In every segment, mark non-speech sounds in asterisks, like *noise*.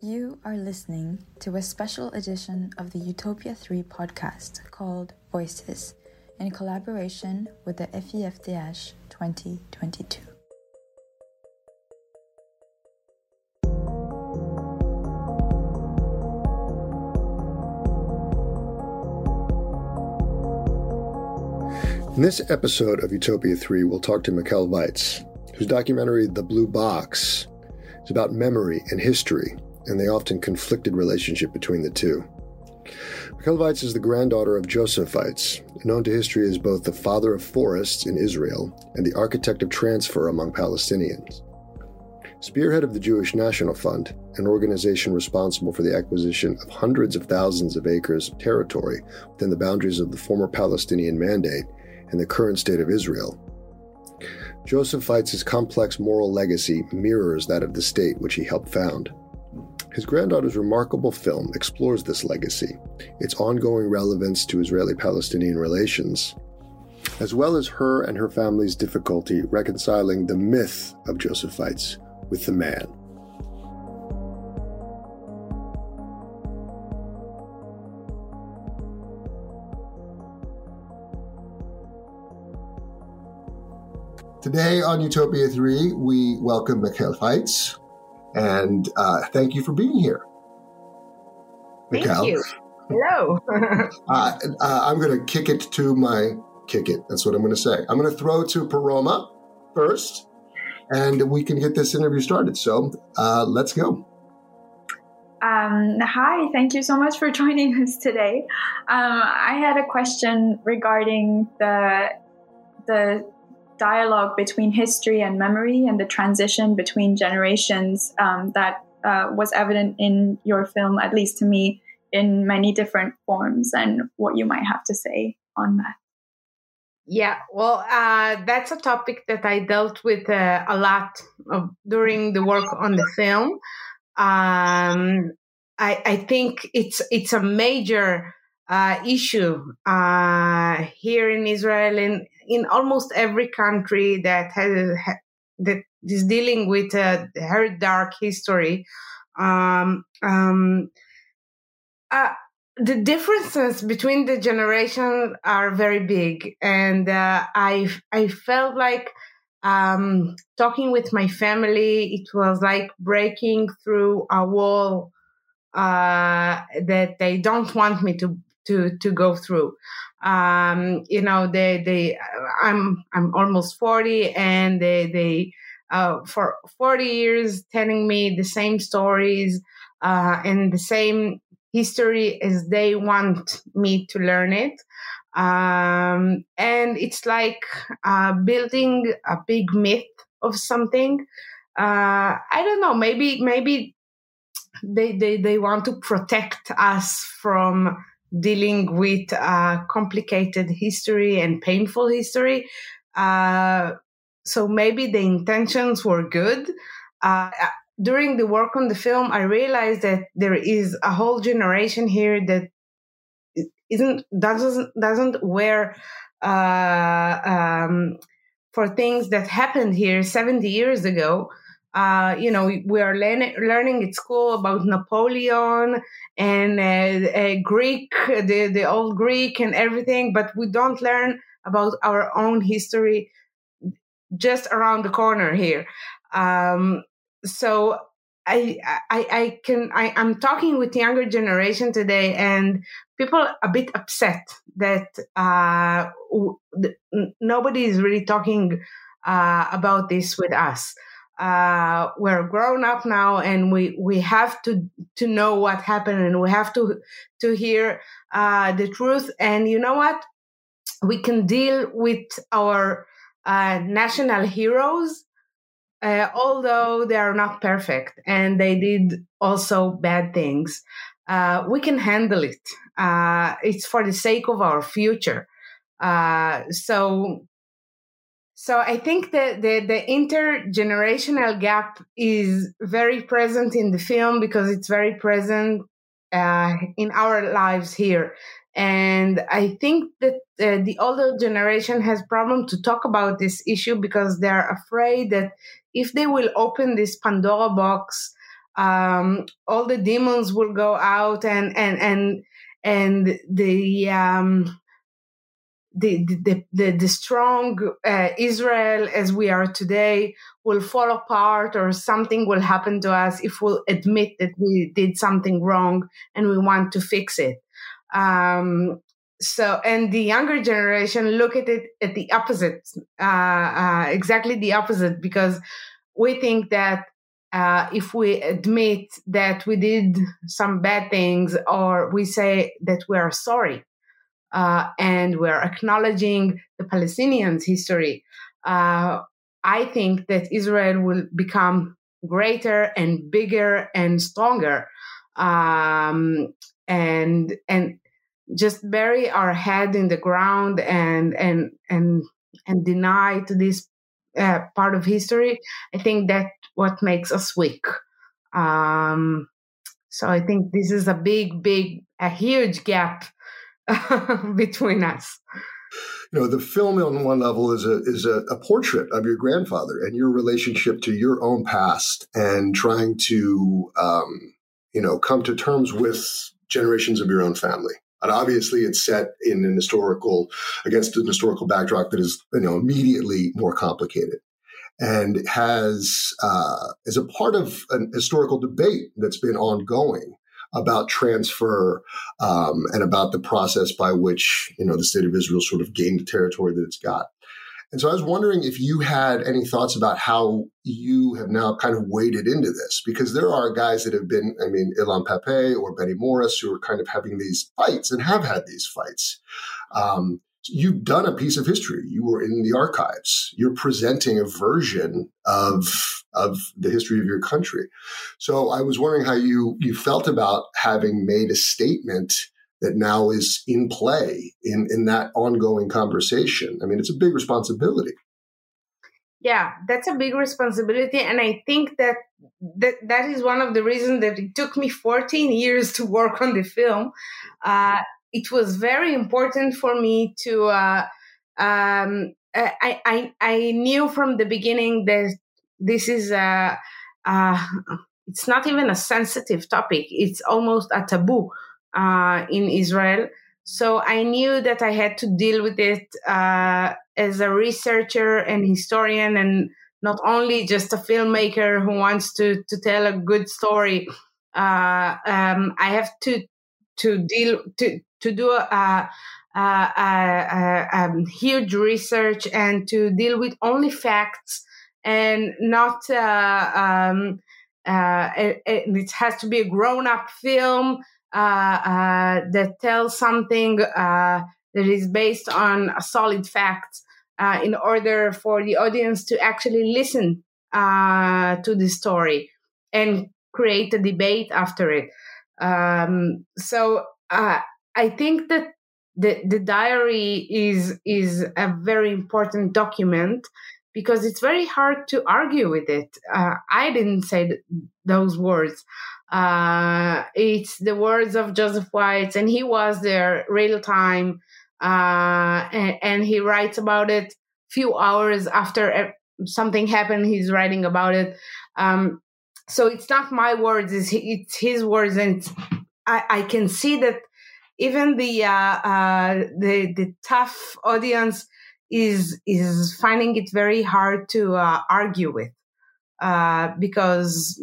You are listening to a special edition of the Utopia 3 podcast called Voices in collaboration with the FIFDH 2022. In this episode of Utopia 3, we'll talk to Michal Weitz, whose documentary The Blue Box is about memory and history and the often conflicted relationship between the two. Weitz is the granddaughter of Joseph Weitz, known to history as both the father of forests in Israel and the architect of transfer among Palestinians. Spearhead of the Jewish National Fund, an organization responsible for the acquisition of hundreds of thousands of acres of territory within the boundaries of the former Palestinian Mandate and the current state of Israel. Joseph Weitz's complex moral legacy mirrors that of the state which he helped found. His granddaughter's remarkable film explores this legacy, its ongoing relevance to Israeli Palestinian relations, as well as her and her family's difficulty reconciling the myth of Joseph Weitz with the man. Today on Utopia 3, we welcome Michal Weitz, and uh, thank you for being here. Thank you. Hello. *laughs* *laughs* uh, uh, I'm going to kick it to my kick it. That's what I'm going to say. I'm going to throw to Paroma first, and we can get this interview started. So uh, let's go. Um, hi, thank you so much for *laughs* joining us today. Um, I had a question regarding the the dialogue between history and memory and the transition between generations um, that uh, was evident in your film, at least to me, in many different forms, and what you might have to say on that. Yeah, well, uh, that's a topic that I dealt with uh, a lot of, during the work on the film. Um, I, I, think it's it's a major uh, issue uh, here in Israel and in almost every country that has that is dealing with a very dark history. Um, um, uh, the differences between the generations are very big, and uh, I I felt like um, talking with my family. It was like breaking through a wall uh, that they don't want me to to to go through. Um, you know, they they I'm I'm almost forty, and they they uh, for forty years telling me the same stories uh, and the same history as they want me to learn it. Um, and it's like uh, building a big myth of something. Uh, I don't know. Maybe maybe they, they they want to protect us from dealing with uh, complicated history and painful history. Uh, so maybe the intentions were good. Uh, during the work on the film, I realized that there is a whole generation here that isn't doesn't doesn't wear uh, um, for things that happened here 70 years ago uh, you know, we are learning, learning at school about Napoleon and uh, uh, Greek, the, the old Greek and everything, but we don't learn about our own history just around the corner here. Um, so I, I, I can, I, I'm talking with younger generation today and people a bit upset that, uh, nobody is really talking, uh, about this with us uh, we're grown up now and we we have to to know what happened and we have to to hear uh, the truth. And you know what? We can deal with our uh, national heroes uh, although they are not perfect and they did also bad things. Uh, we can handle it. Uh, it's for the sake of our future. Uh so so I think that the, the intergenerational gap is very present in the film because it's very present uh, in our lives here. And I think that uh, the older generation has problem to talk about this issue because they're afraid that if they will open this Pandora box, um, all the demons will go out and and and and the um, the, the, the, the strong uh, Israel as we are today will fall apart or something will happen to us if we'll admit that we did something wrong and we want to fix it. Um, so, and the younger generation look at it at the opposite, uh, uh, exactly the opposite, because we think that uh, if we admit that we did some bad things or we say that we are sorry, uh, and we're acknowledging the Palestinians' history, uh, I think that Israel will become greater and bigger and stronger, um, and and just bury our head in the ground and and and and deny to this uh, part of history. I think that what makes us weak. Um, so I think this is a big, big, a huge gap *laughs* between us. You know, the film on one level is a is a, a, portrait of your grandfather and your relationship to your own past, and trying to um, you know come to terms with generations of your own family. And obviously, it's set in an historical against an historical backdrop that is you know immediately more complicated and has uh, is a part of an historical debate that's been ongoing about transfer um, and about the process by which you know the state of Israel sort of gained the territory that it's got. And so I was wondering if you had any thoughts about how you have now kind of waded into this, because there are guys that have been, I mean, Ilan Pappé or Benny Morris, who are kind of having these fights and have had these fights. Um, you've done a piece of history. You were in the archives. You're presenting a version of of the history of your country. So I was wondering how you you felt about having made a statement that now is in play in in that ongoing conversation. I mean, it's a big responsibility. Yeah, that's a big responsibility, and I think that that that is one of the reasons that it took me 14 years to work on the film. Uh, it was very important for me to. Uh, um, I, I I knew from the beginning that this is a, a it's not even a sensitive topic. It's almost a taboo uh, in Israel. So I knew that I had to deal with it uh, as a researcher and historian, and not only just a filmmaker who wants to to tell a good story. Uh, um, I have to to deal to to do a, a, a, a, huge research and to deal with only facts and not uh, um, uh, it, it, has to be a grown-up film uh, uh that tells something uh, that is based on a solid fact uh, in order for the audience to actually listen to the story and create a debate after it. Um, so I think that the, the diary is is a very important document because it's very hard to argue with it. Uh, I didn't say th- those words. Uh, it's the words of Joseph Weitz, and he was there real time, uh, and, and, he writes about it few hours after something happened. He's writing about it. Um, so it's not my words; it's, it's his words, and I, I can see that even the uh, uh, the the tough audience is is finding it very hard to uh, argue with uh, because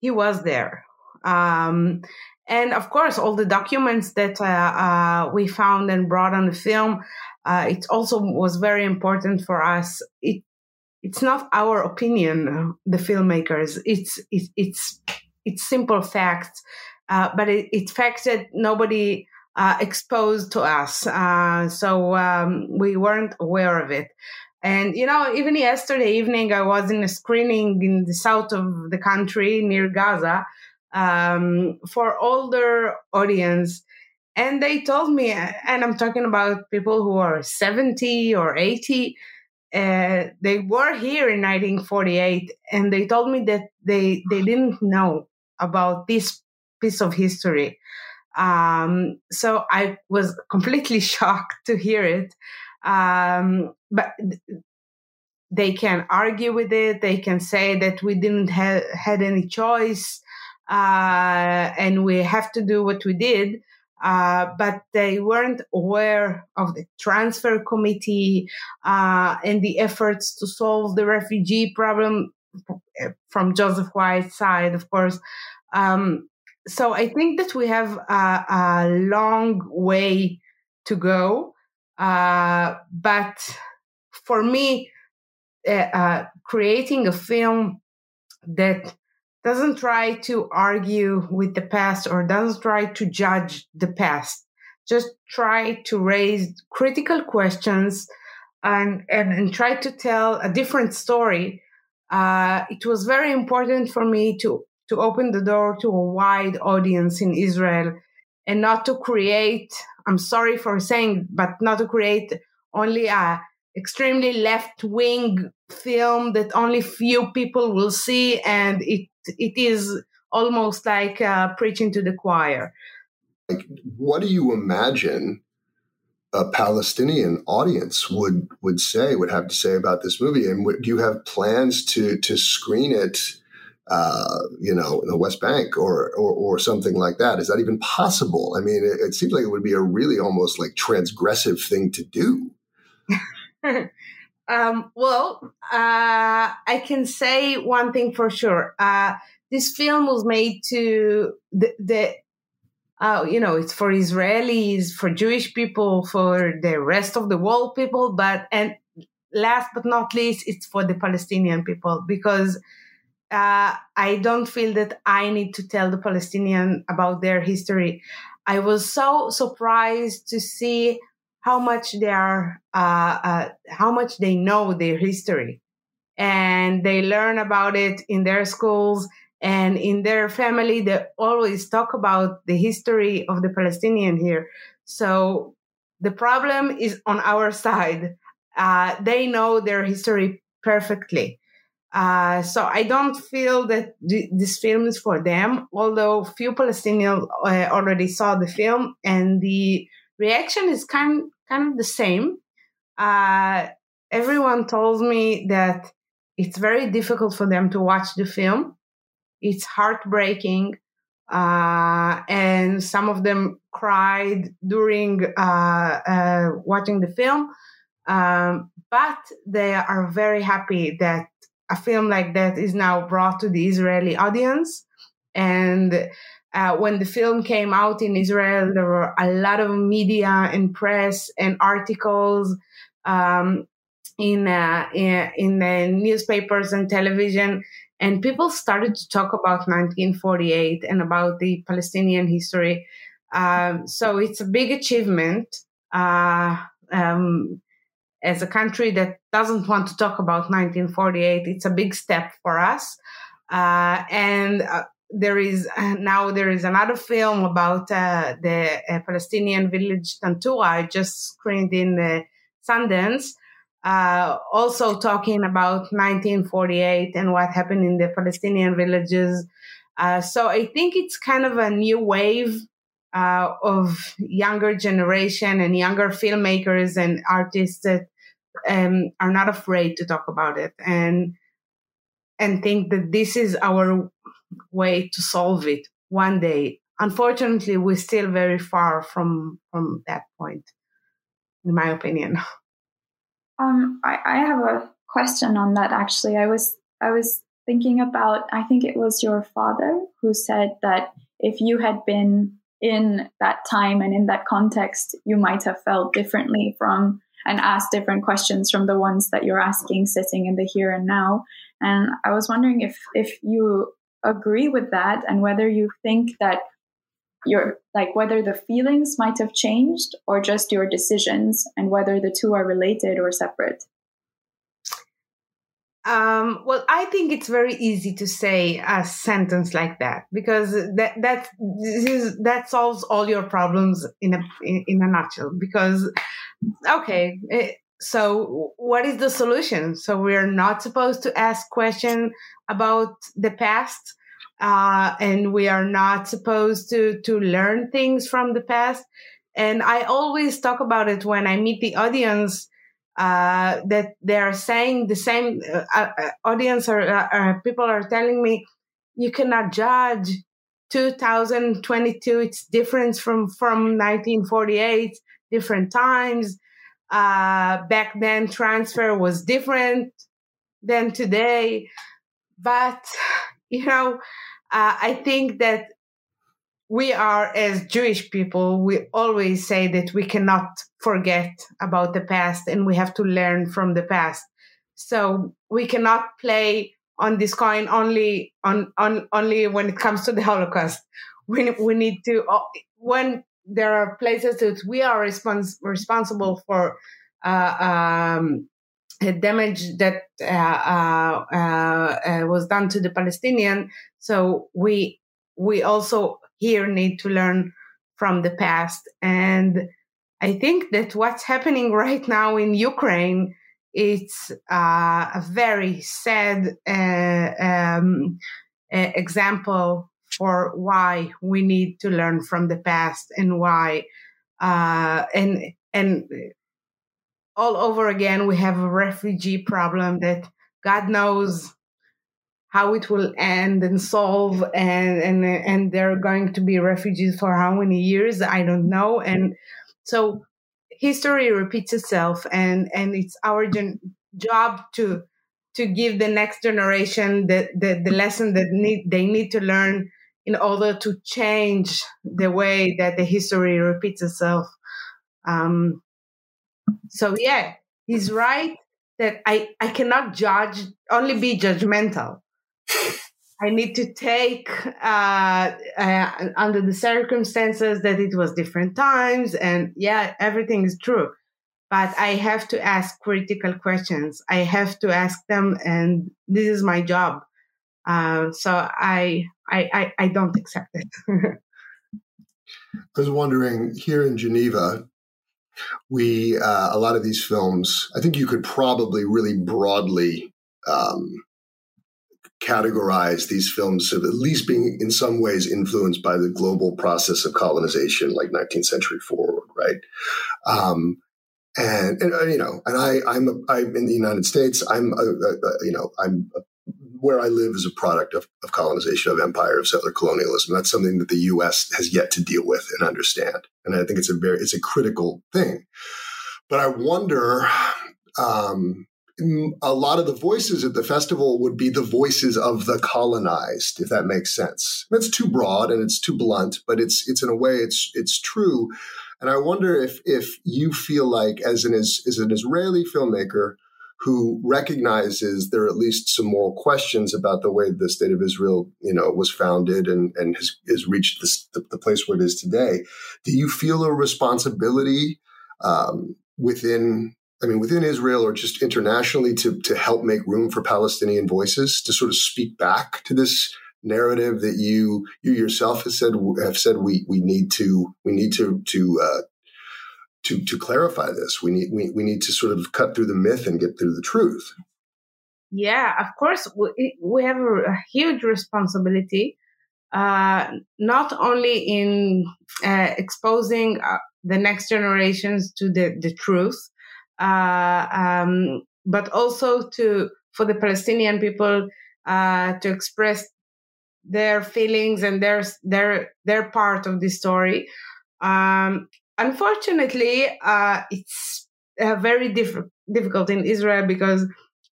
he was there. Um, and of course, all the documents that uh, uh, we found and brought on the film, it also was very important for us. It it's not our opinion, the filmmakers. It's it's it's it's simple facts uh, but it, it's facts that nobody uh, exposed to us. Uh, so um, we weren't aware of it. And, you know, even yesterday evening, I was in a screening in the south of the country near Gaza um, for older audience. And they told me, and I'm talking about people who are 70 or 80, uh, they were here in 1948, and they told me that they, they didn't know about this piece of history. Um, so I was completely *laughs* shocked to hear it. Um, but they can argue with it. They can say that we didn't have had any choice, uh, and we have to do what we did. Uh, but they weren't aware of the transfer committee uh, and the efforts to solve the refugee problem from Joseph Weitz's side, of course. Um, so I think that we have a, a long way to go. Uh, but for me, uh, uh, creating a film that doesn't try to argue with the past or doesn't try to judge the past, just try to raise critical questions and, and, and try to tell a different story. Uh, it was very important for me to to open the door to a wide audience in Israel and not to create, I'm sorry for saying, but not to create only a extremely left wing film that only few people will see and it it is almost like uh, preaching to the choir. Like what do you imagine a palestinian audience would would say would have to say about this movie? And do you have plans to to screen it uh, you know, in the West Bank or, or, or something like that. Is that even possible? I mean, it, it seems like it would be a really almost like transgressive thing to do. *laughs* um, well, uh, I can say one thing for sure. Uh, this film was made to the, the uh, you know, it's for Israelis, for Jewish people, for the rest of the world people, but and last but not least, it's for the Palestinian people because uh, I don't feel that I need to tell the Palestinian about their history. I was so surprised to see how much they are, uh, uh, how much they know their history, and they learn about it in their schools and in their family. They always talk about the history of the Palestinian here. So the problem is on our *laughs* side. Uh, they know their history perfectly uh, so I don't feel that th- this film is for them, although few Palestinians uh, already saw the film and the reaction is kind, kind of the same. Uh, everyone told me that it's very difficult for them to watch the film. It's heartbreaking. Uh, and some of them cried during uh, watching the film. Um, but they are very happy that a film like that is now brought to the Israeli audience. And uh, when the film came out in Israel, there were a lot of media and press and articles um, in, uh, in, in the newspapers and television, and people started to talk about 1948 and about the Palestinian history. Um, so it's a big achievement. Uh, um, as a country that doesn't want to talk about 1948, it's a big step for us. Uh, and uh, there is uh, *laughs* now there is another film about uh, the uh, Palestinian village Tantura. I just screened in the Sundance, uh, also talking about 1948 and what happened in the Palestinian villages. so I think it's kind of a new wave uh, of younger generation and younger filmmakers and artists that um, are not afraid to talk about it and and think that this is our way to solve it one day. Unfortunately, we're still very far from from that point, in my opinion. Um, I, I have a question on that. Actually, I was I was thinking about. I think it was your father who said that if you had been in that time and in that context, you might have felt differently from and asked different questions from the ones that you're asking sitting in the here and now. And I was wondering if if you agree with that and whether you think that your like whether the feelings might have changed or just your decisions and whether the two are related or separate. Um, well, I think it's very easy to say a sentence like that because that that is, that solves all your problems in a in, in a nutshell. Because okay, eh, so what is the solution? So we're not supposed to ask questions about the past, uh, and we are not supposed to to learn things from the past. And I always talk about it when I meet the audience uh, that they are saying the same uh, uh audience or uh, people are telling me you cannot judge 2022 it's different from from 1948 different times. Uh, back then transfer was different than today. But *sighs* you know uh, i think that we are as jewish people we always say that we cannot forget about the past and we have to learn from the past so we cannot play on this coin only on, on only when it comes to the holocaust *laughs* we, we need to uh, when there are places that we are respons- responsible for uh, um, damage that uh, uh, uh, was done to the Palestinian. So we we also here need to learn from the past. And I think that what's happening *laughs* right now in Ukraine it's uh, a very sad uh, um, example for why we need to learn from the past and why uh, and and all over again we have a refugee problem that God knows how it will end and solve and and and they're going to be refugees for how many years I don't know and so history repeats itself and and it's our gen- job to to give the next generation the, the, the lesson that need they need to learn in order to change the way that the history repeats itself. Um, so yeah, he's right that I, I cannot judge, only be judgmental. I need to take uh, uh, under the circumstances that it was different times, and yeah, everything is true. But I have to ask critical questions. I have to ask them, and this is my job. Uh, so I, I, I, I don't accept it. *laughs* I was wondering here in Geneva, we uh, a lot of these films. I think you could probably really broadly um, categorize these films of at least being in some ways influenced by the global process of colonization, like 19th century forward, right? Um, and, and uh, you know, and I, I'm, a, I'm in the United States. I'm, a, a, you know, I'm where I live is a product of, of colonization, of empire, of settler colonialism. That's something that the U.S. has yet to deal with and understand. And I think it's a very, it's a critical thing. But I wonder, um, a lot of the voices at the festival would be the voices of the colonized, if that makes sense. That's too broad and it's too blunt, but it's it's in a way it's it's true. And I wonder if if you feel like as an as, an Israeli filmmaker who recognizes there are at least some moral questions about the way the state of Israel, you know, was founded and, and has, has reached this, the, the, place where it is today. Do you feel a responsibility um, within, I mean, within Israel or just internationally to, to help make room for Palestinian voices to sort of speak back to this narrative that you you yourself have said have said we we need to we need to to uh, to to clarify this. We need we, we need to sort of cut through the myth and get through the truth. Yeah, of course, we, we have a, huge responsibility, uh, not only in uh, exposing uh, the next generations to the the truth, um, but also to for the Palestinian people uh, to express their feelings and their their their part of the story. Um, unfortunately, uh, it's uh, very diff- difficult in Israel because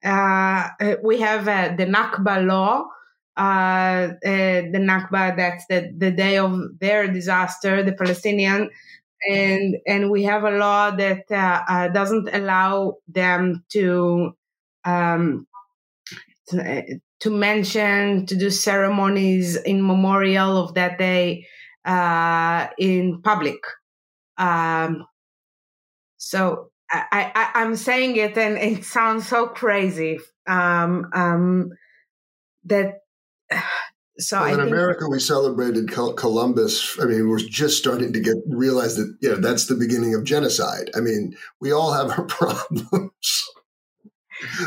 uh, uh we have uh, the Nakba law. Uh, the Nakba, that's the, the day of their disaster, the Palestinian, and and we have a law that doesn't allow them to um, to, to mention to do ceremonies in memorial of that day in public. Um, so I, I, am saying it and *laughs* it sounds so crazy. Um, um, that, *sighs* so well, in think, America, we celebrated Columbus. I mean, we're just starting to get realize that, you know, that's the beginning of genocide. I mean, we all have our *laughs* problems.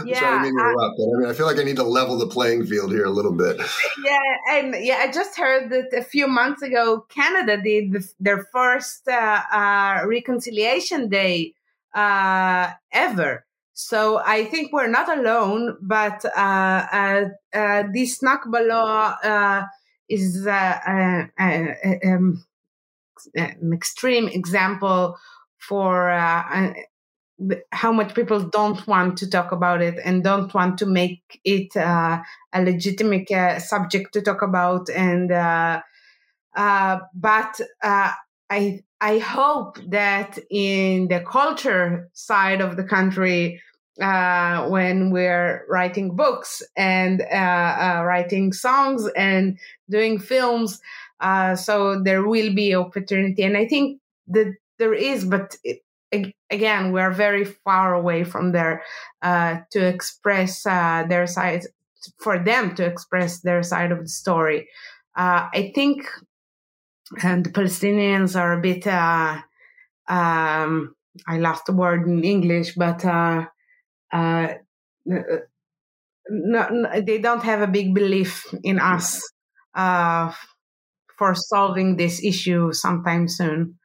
Yeah, Sorry, I, interrupt, but I mean, I feel like I need to level the playing field here a little bit. *laughs* Yeah, and yeah, I just heard that a few months ago, Canada did the, their first uh, uh, reconciliation day uh, ever. So I think we're not alone, but uh, uh, uh this Nakba law uh, is uh, um, an extreme example for how much people don't want to talk about it and don't want to make it a legitimate subject to talk about. And but I I hope that in the culture side of the country, uh, when we're writing books and uh, uh, writing songs and doing films, uh, so there will be opportunity. And I think that there is, but it, again, we're very far away from there uh, to express their side, for them to express their side of the story. I think and the Palestinians are a bit, uh, um, I lost the word in English, but uh, uh, no, no, they don't have a big belief in us uh, for solving this issue sometime soon.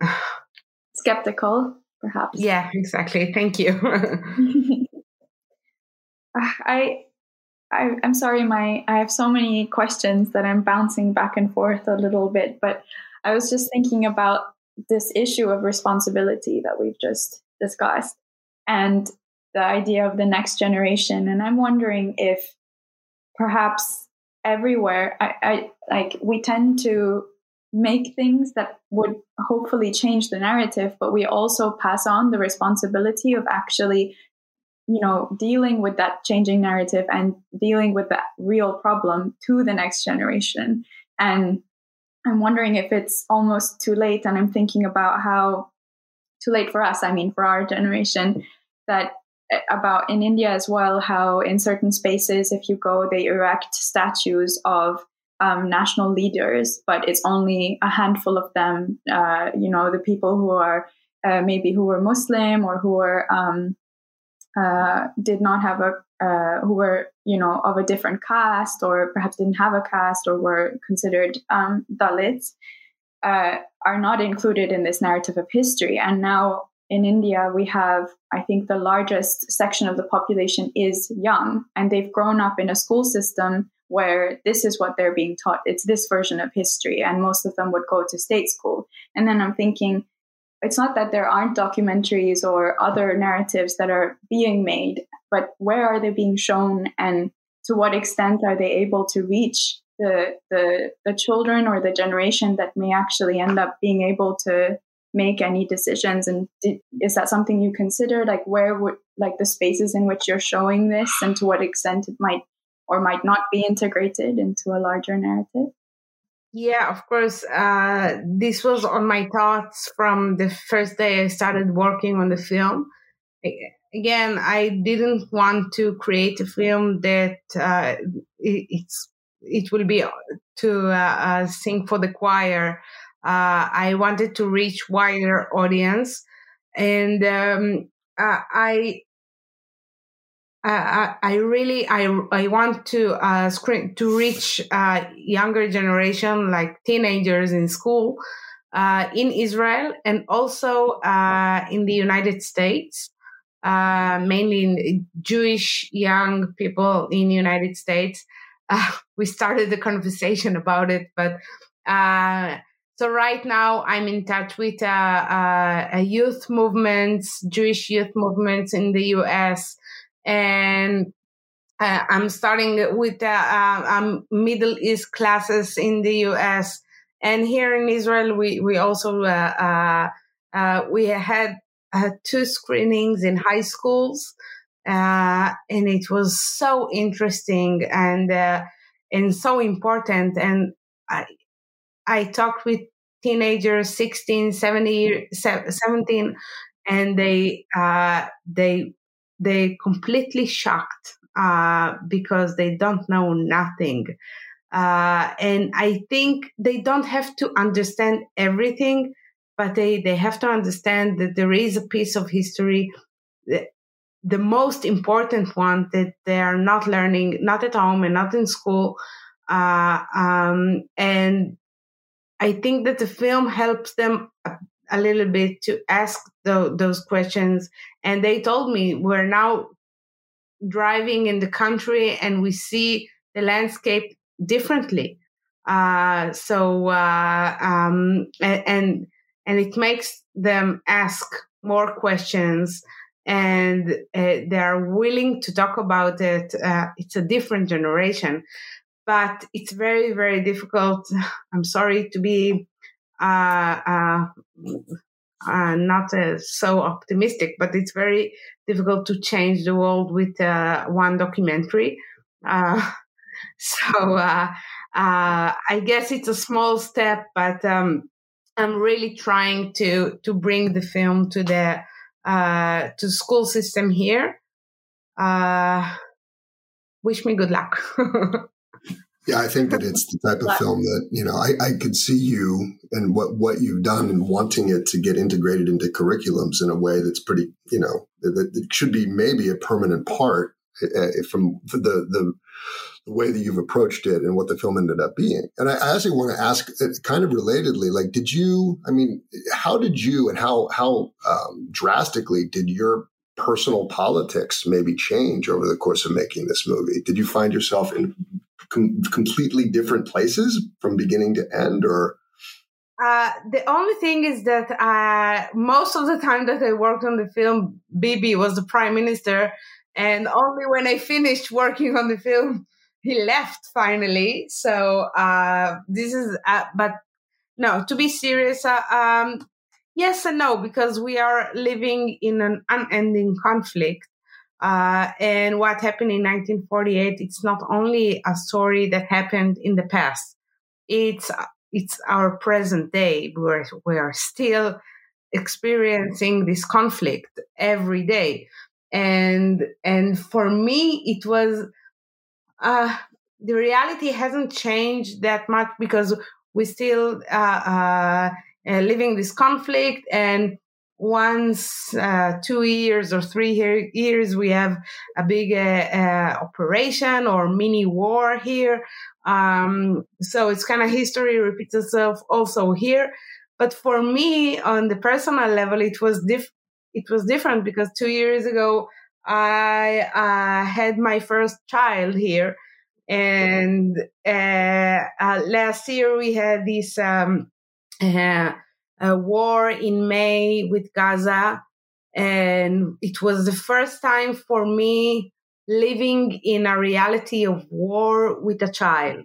*sighs* Skeptical, perhaps. Yeah, exactly. Thank you. *laughs* I I, am sorry, my I have so many questions that I'm bouncing back and forth a little bit, but I was just thinking about this issue of responsibility that we've just discussed and the idea of the next generation. And I'm wondering if perhaps everywhere, I, I like we tend to make things that would hopefully change the narrative, but we also pass on the responsibility of actually you know dealing with that changing narrative and dealing with that real problem to the next generation and i'm wondering if it's almost too late and i'm thinking about how too late for us i mean for our generation that about in india as well how in certain spaces if you go they erect statues of um, national leaders but it's only a handful of them uh, you know the people who are uh, maybe who were muslim or who are um, uh, did not have a uh, who were you know of a different caste or perhaps didn't have a caste or were considered um, Dalits uh, are not included in this narrative of history. And now in India, we have I think the largest section of the population is young, and they've grown up in a school system where this is what they're being taught. It's this version of history, and most of them would go to state school. And then I'm thinking it's not that there aren't documentaries or other narratives that are being made, but where are they being shown and to what extent are they able to reach the, the, the children or the generation that may actually end up being able to make any decisions and did, is that something you consider like where would like the spaces in which you're showing this and to what extent it might or might not be integrated into a larger narrative yeah, of course. Uh, this was on my thoughts from the first day I started working on the film. Again, I didn't want to create a film that uh, it, it's it will be to uh, uh, sing for the choir. Uh, I wanted to reach wider audience, and um, uh, I I, I really I I want to uh, screen to reach uh, younger generation like teenagers in school uh, in Israel and also uh, in the United States, uh, mainly in Jewish young people in the United States. *laughs* Uh, we started the conversation about it, but so right now I'm in touch with a youth movements, Jewish youth movements in the U.S and uh, I'm starting with uh, uh, um, Middle East classes in the U.S. and here in Israel. We we also uh, uh, uh we had two screenings in high schools, and it was so interesting and and so important. And I I talked with teenagers 16 17, 17 and they they they completely shocked uh, because they don't know nothing. Uh, and I think they don't have to understand everything, but they, they have to understand that there is a piece of history, the, the most important one that they are not learning, not at home and not in school. Uh, um, and I think that the film helps them a little bit to ask the, those questions. And they told me we're now driving in the country and we see the landscape differently. Uh, so, uh, um, and, and it makes them ask more questions and uh, they are willing to talk about it. Uh, it's a different generation, but it's very, very difficult. I'm sorry to be uh, uh, uh not uh, so optimistic, but it's very difficult to change the world with one documentary. *laughs* so I guess it's a small step, but um, I'm really trying to to bring the film to the uh, to school system here. Uh, wish me good luck. *laughs* yeah, I think that it's the type of film that you know I, I could see you and what what you've done and wanting it to get integrated into curriculums in a way that's pretty you know that, that should be maybe a permanent part uh, from the the the way that you've approached it and what the film ended up being. And I, I actually want to ask, uh, kind of relatedly, like, did you? I mean, how did you and how how um, drastically did your personal politics maybe change over the course of making this movie? Did you find yourself in com- completely different places from beginning to end, or? Uh, the only thing is that uh, most of the time that I worked on the film, Bibi was the prime minister, and only when I finished working on the film he left finally. So uh, this is, uh, but no, to be serious, uh, um, yes and no, because we are living in an unending conflict. Uh, and what happened in 1948, it's not only a story that happened in the past. It's, it's our present day. We're, we are still experiencing this conflict every day. And, and for me, it was, uh, the reality hasn't changed that much because we still uh, uh, living this conflict. And once uh, two years or three years we have a big uh, uh, operation or mini war here. Um, so it's kind of history repeats itself also here. But for me on the personal level it was diff- it was different because two years ago I uh, had my first child here, and uh, uh, last year we had this um, uh, war in May with Gaza, and it was the first time for me living in a reality of war with a child.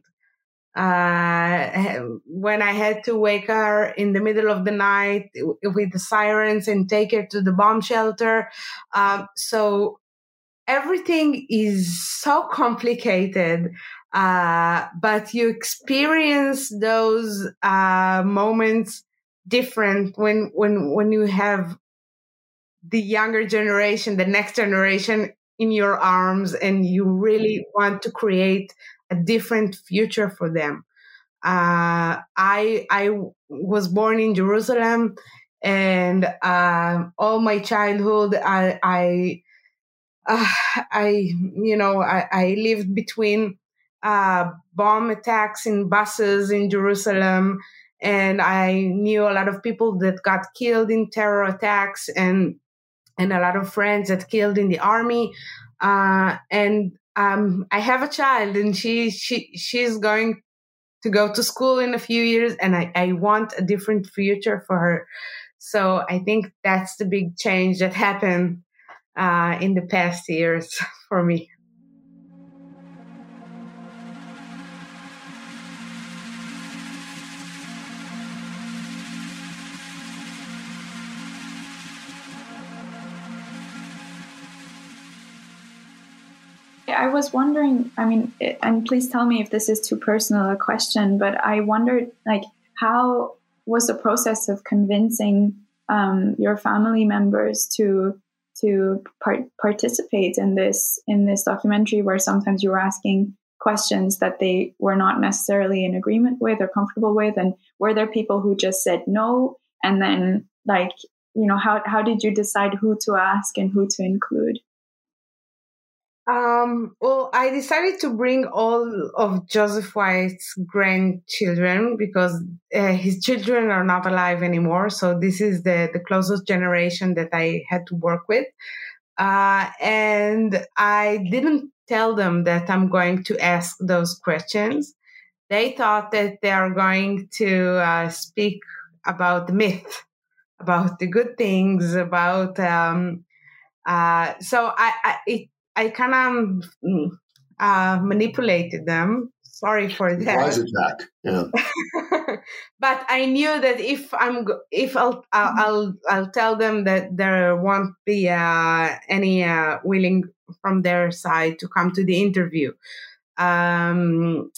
Uh, when I had to wake her in the middle of the night with the sirens and take her to the bomb shelter. Um, so everything is so complicated. Uh, but you experience those uh, moments different when when when you have the younger generation, the next generation in your arms, and you really want to create a different future for them. Uh, I I was born in Jerusalem, and uh, all my childhood I, I uh, *sighs* I, you know, I, I lived between uh, bomb attacks in buses in Jerusalem, and I knew a lot of people that got killed in terror attacks, and and a lot of friends that killed in the army. Uh, and um, I have a child, and she she she's going to go to school in a few years, and I, I want a different future for her. So I think that's the big change that happened uh, in the past years *laughs* for me. I was wondering, I mean, and please tell me if this is too personal a question, but I wondered, like, how was the process of convincing um, your family members to to part- participate in this in this documentary where sometimes you were asking questions that they were not necessarily in agreement with or comfortable with? And were there people who just said no? And then like you know how how did you decide who to ask and who to include Um, well, I decided to bring all of Joseph Weitz's grandchildren because uh, his children are not alive anymore. So this is the, the closest generation that I had to work with. Uh, and I didn't tell them that I'm going to ask those questions. They thought that they are going to uh, speak about the myth, about the good things, about. Um, uh, so I, I, it, I kind of mm, uh, manipulated them. Sorry for that. attack. Yeah. *laughs* but I knew that if I'm if I'll I'll I'll tell them that there won't be uh, any uh, willing from their side to come to the interview. Um,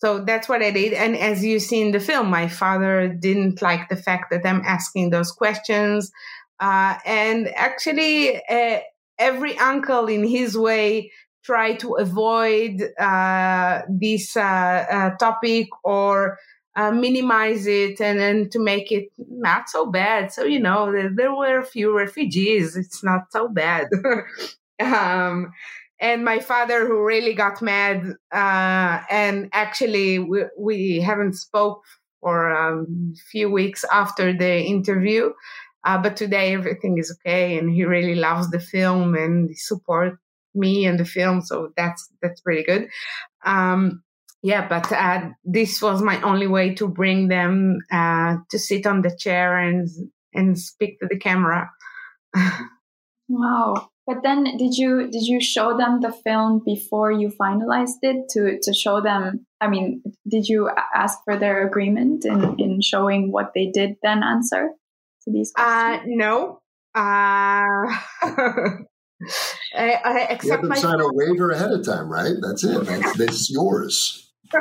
so that's what I did. And as you see in the film, my father didn't like the fact that I'm asking those questions. Uh, and actually, uh, every uncle in his way try to avoid uh, this uh, uh, topic or uh, minimize it and then to make it not so bad. So, you know, there, there were a few refugees. It's not so bad. *laughs* um, and my father who really got mad uh, and actually we, we haven't spoke for a um, few weeks after the interview uh, but today everything is okay and he really loves the film and support me and the film so that's that's pretty good. Um, yeah but uh, this was my only way to bring them uh, to sit on the chair and and speak to the camera. Wow. But then did you did you show them the film before you finalized it to to show them I mean did you ask for their agreement in in showing what they did then answer to these uh, questions? Uh no. Uh *laughs* I, I accept you have to my sign a waiver ahead of time, right? That's it. That's, that's yours. *laughs* uh,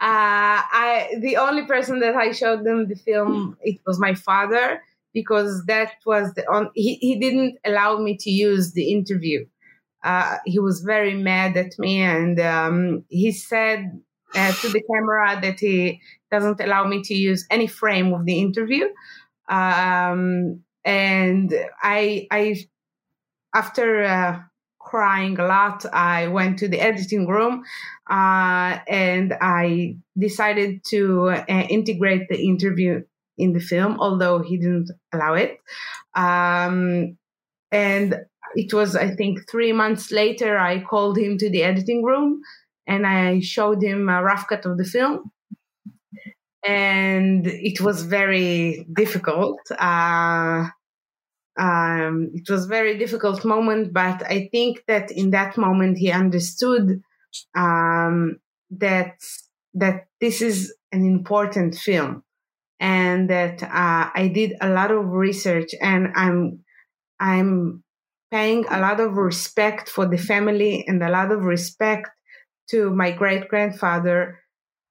I the only person that I showed them the film it was my father because that was the on he, he didn't allow me to use the interview uh, he was very mad at me and um, he said uh, to the camera that he doesn't allow me to use any frame of the interview um, and i i after uh, crying a lot i went to the editing room uh, and i decided to uh, integrate the interview in the film, although he didn't allow it. Um, and it was, I think, three months later, I called him to the editing room and I showed him a rough cut of the film. And it was very difficult. Uh, um, it was very difficult moment, but I think that in that moment he understood um, that that this is an important film and that uh, I did a lot of research and I'm I'm paying a lot of respect for the family and a lot of respect to my great grandfather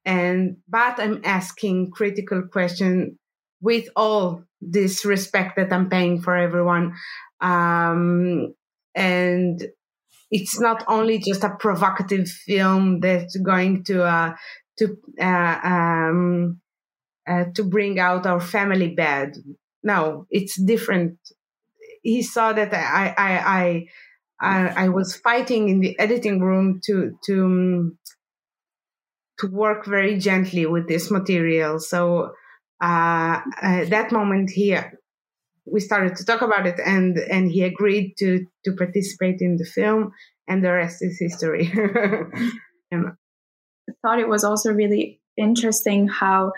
and but I'm asking critical question with all this respect that I'm paying for everyone um, and it's not only just a provocative film that's going to uh, to uh, um, uh, to bring out our family bed. No, it's different. He saw that I, I, I, I, I was fighting in the editing room to, to, um, to work very gently with this material. So, uh, uh, that moment here, we started to talk about it and, and he agreed to, to participate in the film and the rest is history. *laughs* I thought it was also really interesting how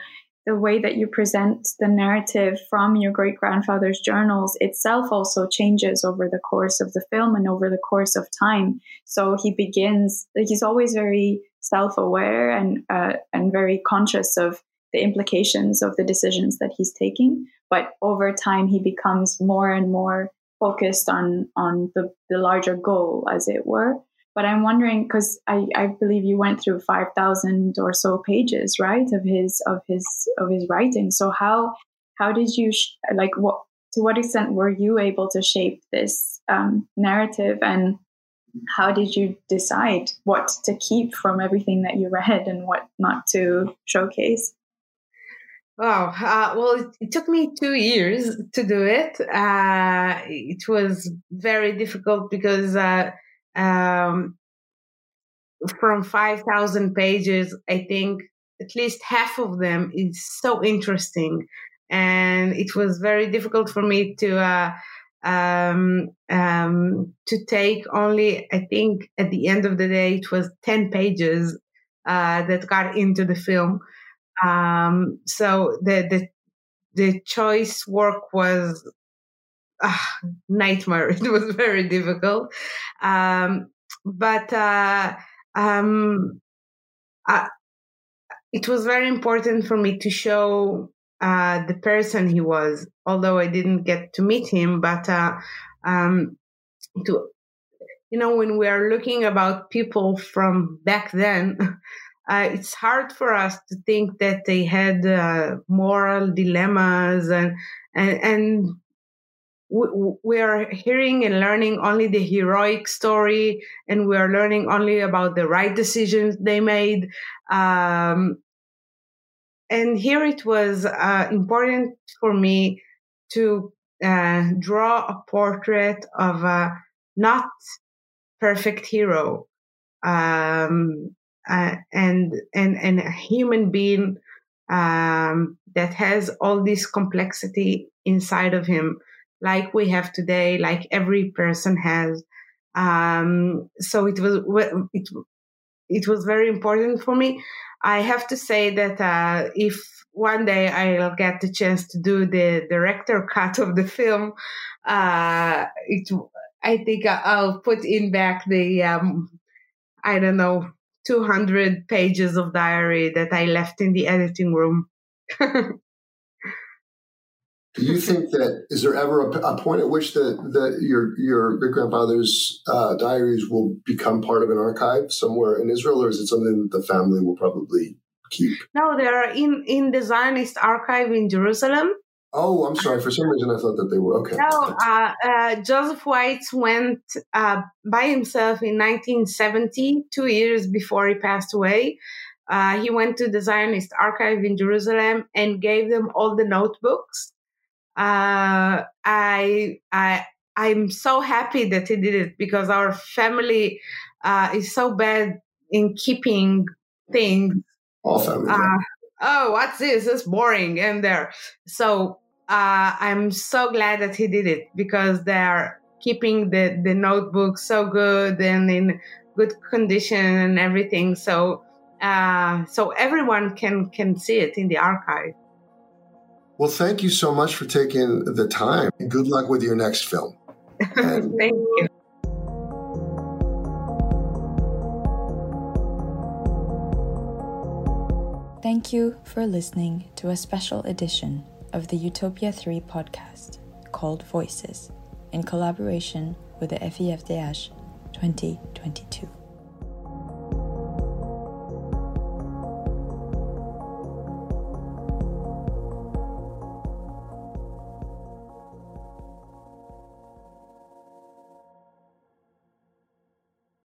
the way that you present the narrative from your great grandfather's journals itself also changes over the course of the film and over the course of time. So he begins, he's always very self aware and, uh, and very conscious of the implications of the decisions that he's taking. But over time, he becomes more and more focused on, on the, the larger goal, as it were. But I'm wondering because I, I believe you went through five thousand or so pages, right, of his of his of his writing. So how how did you sh- like what to what extent were you able to shape this um, narrative and how did you decide what to keep from everything that you read and what not to showcase? Wow. Uh, well, it, took me two years to do it. Uh, it was very difficult because uh, um, from 5,000 pages, I think at least half of them is so interesting. And it was very difficult for me to, uh, um, um, to take only, I think at the end of the day, it was 10 pages, uh, that got into the film. Um, so the, the, the choice work was uh, nightmare. *laughs* It was very difficult. Um, but, uh, um, uh, it was very important for me to show uh, the person he was, although I didn't get to meet him. But uh, um, to you know, when we are looking about people from back then, *laughs* uh, it's hard for us to think that they had uh, moral dilemmas and and and we are hearing and learning only the heroic story and we are learning only about the right decisions they made um, and here it was uh, important for me to uh, draw a portrait of a not perfect hero um, uh, and and and a human being um, that has all this complexity inside of him like we have today, like every person has. Um, so it was it it was very important for me. I have to say that uh, if one day I'll get the chance to do the director cut of the film, uh, it I think I'll put in back the um, I don't know 200 pages of diary that I left in the editing room. *laughs* Do you *laughs* think that is there ever a, a point at which the, the your your great grandfather's uh, diaries will become part of an archive somewhere in Israel, or is it something that the family will probably keep? No, they are in in the Zionist archive in Jerusalem. Oh, I'm sorry. For some reason, I thought that they were okay. No, uh, uh, Joseph Weitz went uh, by himself in 1970, two years before he passed away. Uh, he went to the Zionist archive in Jerusalem and gave them all the notebooks uh, I I I'm so happy that he did it because our family uh, is so bad in keeping things. Family. Uh, oh, what's this? It's boring and there. So uh, I'm so glad that he did it because they're keeping the the notebook so good and in good condition and everything. So uh, so everyone can can see it in the archive. Well, thank you so much for taking the time. Good luck with your next film. *laughs* thank you. Thank you for listening to a special edition of the Utopia 3 podcast called Voices in collaboration with the FIFDH 2022.